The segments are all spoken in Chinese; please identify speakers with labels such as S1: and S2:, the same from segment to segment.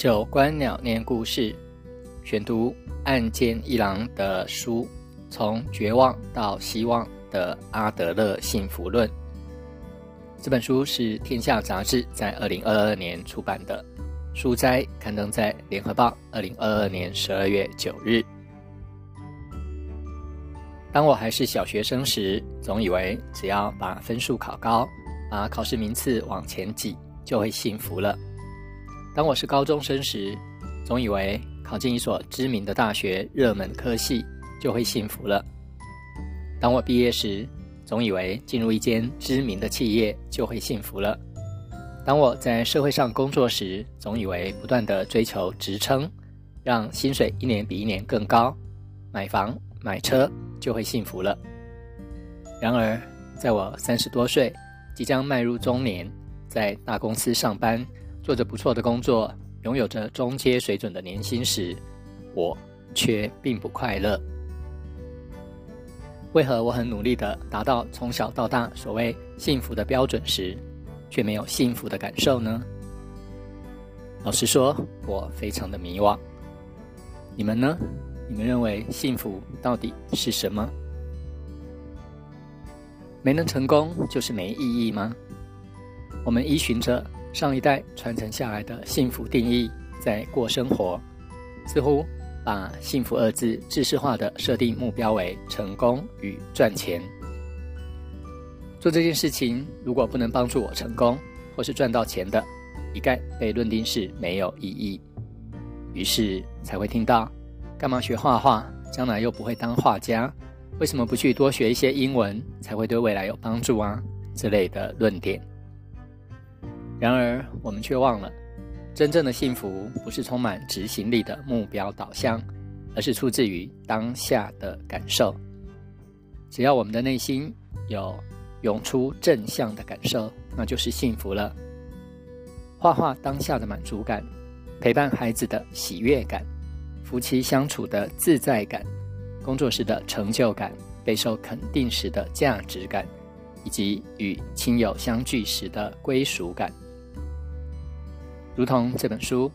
S1: 九观鸟念故事，选读岸见一郎的书《从绝望到希望的阿德勒幸福论》。这本书是天下杂志在二零二二年出版的，书斋刊登在联合报二零二二年十二月九日。当我还是小学生时，总以为只要把分数考高，把考试名次往前挤，就会幸福了。当我是高中生时，总以为考进一所知名的大学热门科系就会幸福了。当我毕业时，总以为进入一间知名的企业就会幸福了。当我在社会上工作时，总以为不断的追求职称，让薪水一年比一年更高，买房买车。就会幸福了。然而，在我三十多岁，即将迈入中年，在大公司上班，做着不错的工作，拥有着中阶水准的年薪时，我却并不快乐。为何我很努力的达到从小到大所谓幸福的标准时，却没有幸福的感受呢？老实说，我非常的迷惘。你们呢？你们认为幸福到底是什么？没能成功就是没意义吗？我们依循着上一代传承下来的幸福定义在过生活，似乎把“幸福”二字制式化的设定目标为成功与赚钱。做这件事情如果不能帮助我成功或是赚到钱的，一概被认定是没有意义。于是才会听到。干嘛学画画？将来又不会当画家，为什么不去多学一些英文，才会对未来有帮助啊？之类的论点。然而，我们却忘了，真正的幸福不是充满执行力的目标导向，而是出自于当下的感受。只要我们的内心有涌出正向的感受，那就是幸福了。画画当下的满足感，陪伴孩子的喜悦感。夫妻相处的自在感，工作时的成就感，备受肯定时的价值感，以及与亲友相聚时的归属感，如同这本书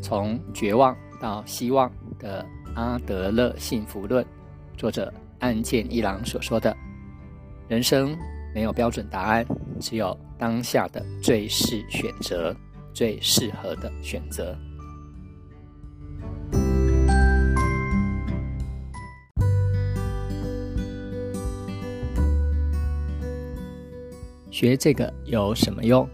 S1: 《从绝望到希望的阿德勒幸福论》，作者岸见一郎所说的：“人生没有标准答案，只有当下的最适选择，最适合的选择。”学这个有什么用？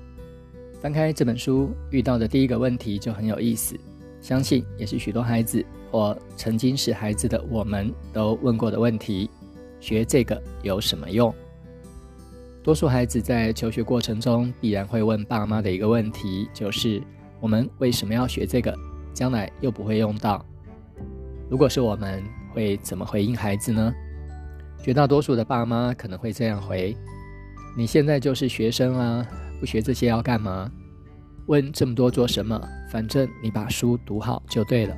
S1: 翻开这本书，遇到的第一个问题就很有意思，相信也是许多孩子或曾经是孩子的我们都问过的问题：学这个有什么用？多数孩子在求学过程中必然会问爸妈的一个问题，就是我们为什么要学这个？将来又不会用到。如果是我们，会怎么回应孩子呢？绝大多数的爸妈可能会这样回。你现在就是学生啊，不学这些要干嘛？问这么多做什么？反正你把书读好就对了。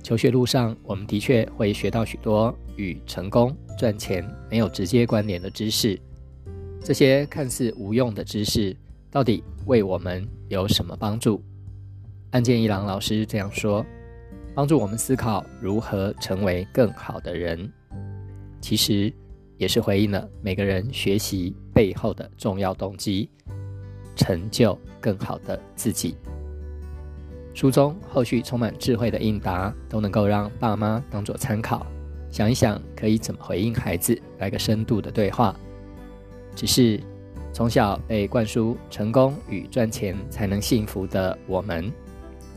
S1: 求学路上，我们的确会学到许多与成功赚钱没有直接关联的知识。这些看似无用的知识，到底为我们有什么帮助？岸见一郎老师这样说：帮助我们思考如何成为更好的人。其实。也是回应了每个人学习背后的重要动机，成就更好的自己。书中后续充满智慧的应答，都能够让爸妈当做参考，想一想可以怎么回应孩子，来个深度的对话。只是从小被灌输成功与赚钱才能幸福的我们，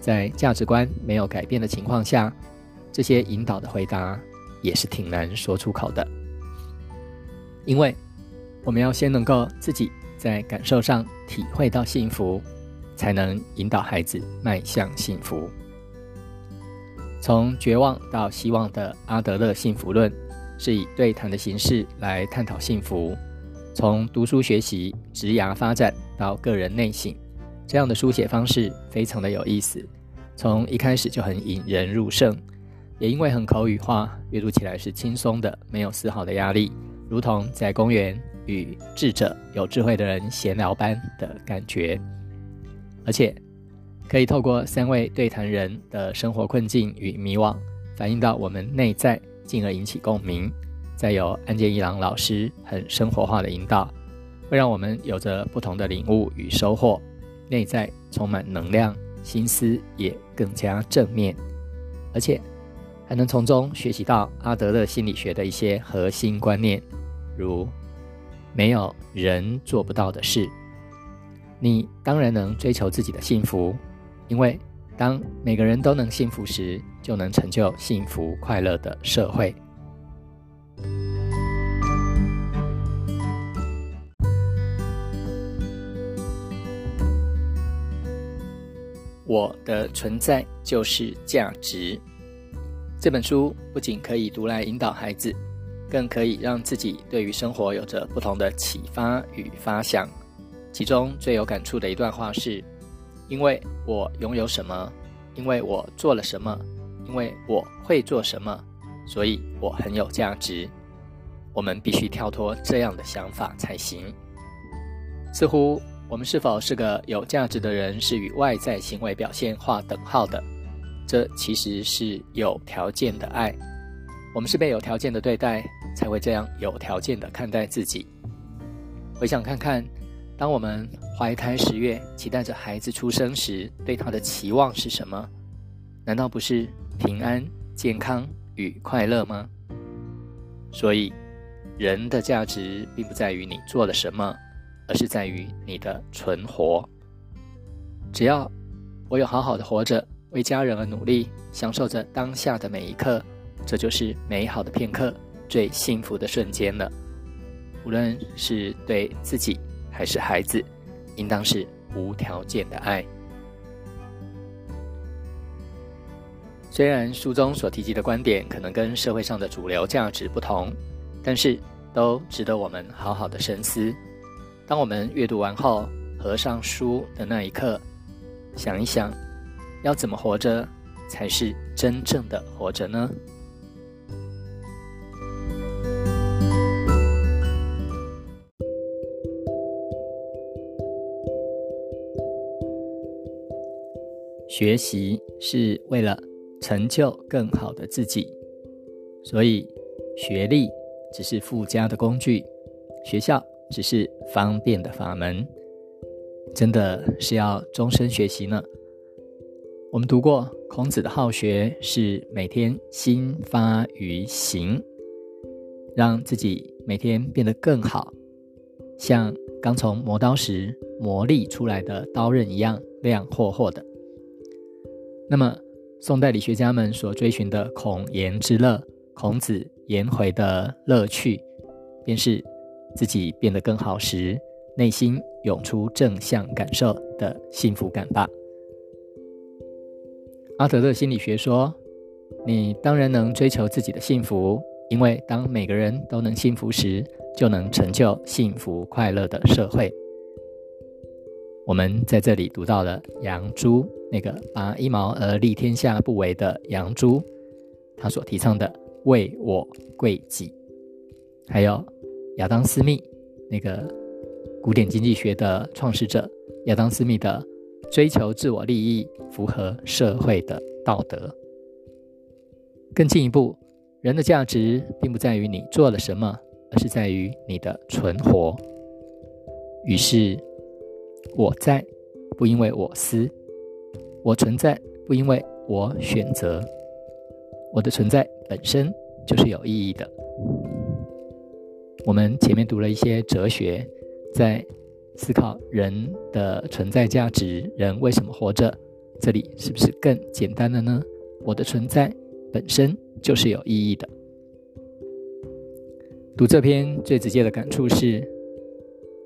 S1: 在价值观没有改变的情况下，这些引导的回答也是挺难说出口的。因为我们要先能够自己在感受上体会到幸福，才能引导孩子迈向幸福。从绝望到希望的阿德勒幸福论，是以对谈的形式来探讨幸福。从读书学习、职涯发展到个人内省，这样的书写方式非常的有意思。从一开始就很引人入胜，也因为很口语化，阅读起来是轻松的，没有丝毫的压力。如同在公园与智者、有智慧的人闲聊般的感觉，而且可以透过三位对谈人的生活困境与迷惘，反映到我们内在，进而引起共鸣。再有安建一郎老师很生活化的引导，会让我们有着不同的领悟与收获，内在充满能量，心思也更加正面，而且还能从中学习到阿德勒心理学的一些核心观念，如没有人做不到的事。你当然能追求自己的幸福，因为当每个人都能幸福时，就能成就幸福快乐的社会。我的存在就是价值。这本书不仅可以读来引导孩子，更可以让自己对于生活有着不同的启发与发想。其中最有感触的一段话是：“因为我拥有什么，因为我做了什么，因为我会做什么，所以我很有价值。”我们必须跳脱这样的想法才行。似乎。我们是否是个有价值的人，是与外在行为表现划等号的。这其实是有条件的爱。我们是被有条件的对待，才会这样有条件的看待自己。回想看看，当我们怀胎十月，期待着孩子出生时，对他的期望是什么？难道不是平安、健康与快乐吗？所以，人的价值并不在于你做了什么。而是在于你的存活。只要我有好好的活着，为家人而努力，享受着当下的每一刻，这就是美好的片刻，最幸福的瞬间了。无论是对自己还是孩子，应当是无条件的爱。虽然书中所提及的观点可能跟社会上的主流价值不同，但是都值得我们好好的深思。当我们阅读完后，合上书的那一刻，想一想，要怎么活着才是真正的活着呢？学习是为了成就更好的自己，所以学历只是附加的工具，学校。只是方便的法门，真的是要终身学习呢。我们读过孔子的好学是每天心发于行，让自己每天变得更好，像刚从磨刀石磨砺出来的刀刃一样亮霍霍的。那么，宋代理学家们所追寻的孔颜之乐，孔子颜回的乐趣，便是。自己变得更好时，内心涌出正向感受的幸福感吧。阿德勒心理学说：“你当然能追求自己的幸福，因为当每个人都能幸福时，就能成就幸福快乐的社会。”我们在这里读到了杨朱那个拔一毛而利天下不为的杨朱，他所提倡的为我贵己，还有。亚当·斯密，那个古典经济学的创始者，亚当·斯密的追求自我利益，符合社会的道德。更进一步，人的价值并不在于你做了什么，而是在于你的存活。于是，我在，不因为我思；我存在，不因为我选择。我的存在本身就是有意义的。我们前面读了一些哲学，在思考人的存在价值，人为什么活着？这里是不是更简单了呢？我的存在本身就是有意义的。读这篇最直接的感触是，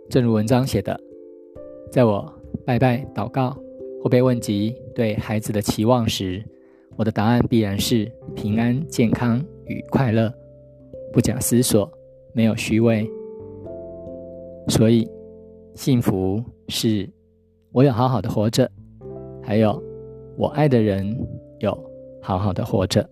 S1: 正如文章写的，在我拜拜、祷告或被问及对孩子的期望时，我的答案必然是平安、健康与快乐，不假思索。没有虚伪，所以幸福是我有好好的活着，还有我爱的人有好好的活着。